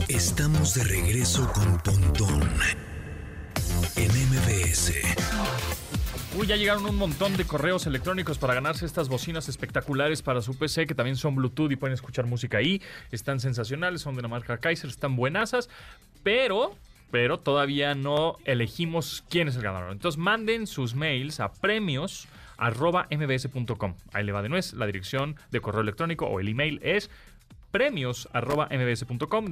Estamos de regreso con Pontón en MBS. Uy, ya llegaron un montón de correos electrónicos para ganarse estas bocinas espectaculares para su PC, que también son Bluetooth y pueden escuchar música ahí. Están sensacionales, son de la marca Kaiser, están buenasas, pero, pero todavía no elegimos quién es el ganador. Entonces manden sus mails a premios. Ahí le va de nuez la dirección de correo electrónico o el email es premios.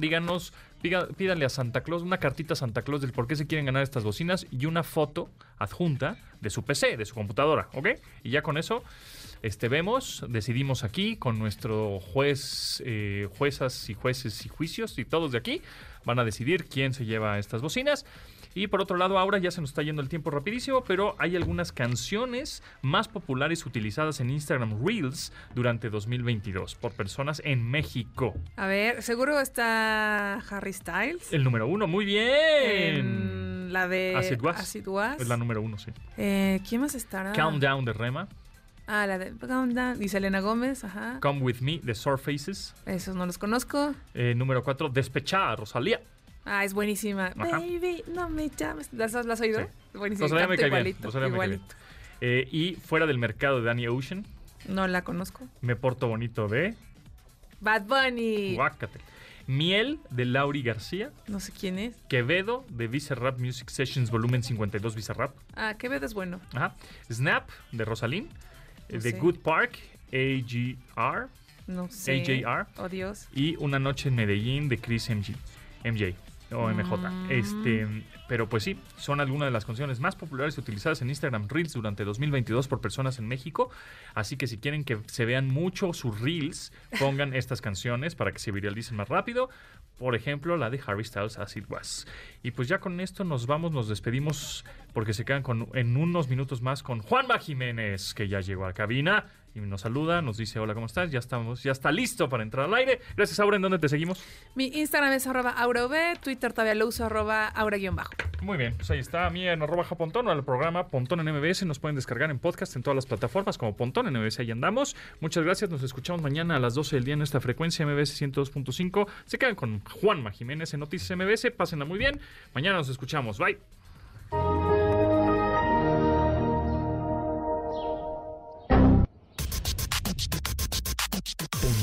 Díganos, diga- pídanle a Santa Claus una cartita a Santa Claus del por qué se quieren ganar estas bocinas y una foto adjunta de su PC, de su computadora, ¿ok? Y ya con eso este, vemos, decidimos aquí con nuestro juez, eh, juezas y jueces y juicios y todos de aquí van a decidir quién se lleva estas bocinas. Y por otro lado, ahora ya se nos está yendo el tiempo rapidísimo, pero hay algunas canciones más populares utilizadas en Instagram Reels durante 2022 por personas en México. A ver, seguro está Harry Styles. El número uno, muy bien. En la de Acid Was. Acid Was. Es la número uno, sí. Eh, ¿Quién más estará? Countdown de Rema. Ah, la de Countdown. Y Selena Gómez, ajá. Come With Me de Surfaces. Esos no los conozco. Eh, número cuatro, Despechada, Rosalía. Ah, es buenísima. Ajá. Baby, no me llames. ¿Las has, las has oído? Sí. Buenísima. Rosalía me cae bien. igualito, Rosalía me cae bien. Eh, y Fuera del Mercado de Danny Ocean. No la conozco. Me Porto Bonito de Bad Bunny. Guácate. Miel de Lauri García. No sé quién es. Quevedo de Rap Music Sessions Volumen 52 Rap. Ah, Quevedo es bueno. Ajá. Snap de Rosalín. No The sé. Good Park, AGR. No sé. AJR. Oh, Dios. Y Una Noche en Medellín de Chris MG. MJ o MJ. Mm. Este, pero pues sí, son algunas de las canciones más populares utilizadas en Instagram Reels durante 2022 por personas en México. Así que si quieren que se vean mucho sus Reels, pongan estas canciones para que se viralicen más rápido. Por ejemplo, la de Harry Styles, As It Was. Y pues ya con esto nos vamos, nos despedimos porque se quedan con, en unos minutos más con Juanma Jiménez, que ya llegó a la cabina y nos saluda, nos dice hola, ¿cómo estás? Ya estamos, ya está listo para entrar al aire. Gracias, Aura, ¿en dónde te seguimos? Mi Instagram es arroba Twitter todavía lo uso arroba aura-bajo. Muy bien, pues ahí está. A mí en arroba japontón o al programa Pontón en MBS. Nos pueden descargar en podcast en todas las plataformas como Pontón en MBS. Ahí andamos. Muchas gracias. Nos escuchamos mañana a las 12 del día en esta frecuencia MBS 102.5. Se quedan con Juanma Jiménez en Noticias MBS. Pásenla muy bien. Mañana nos escuchamos. Bye.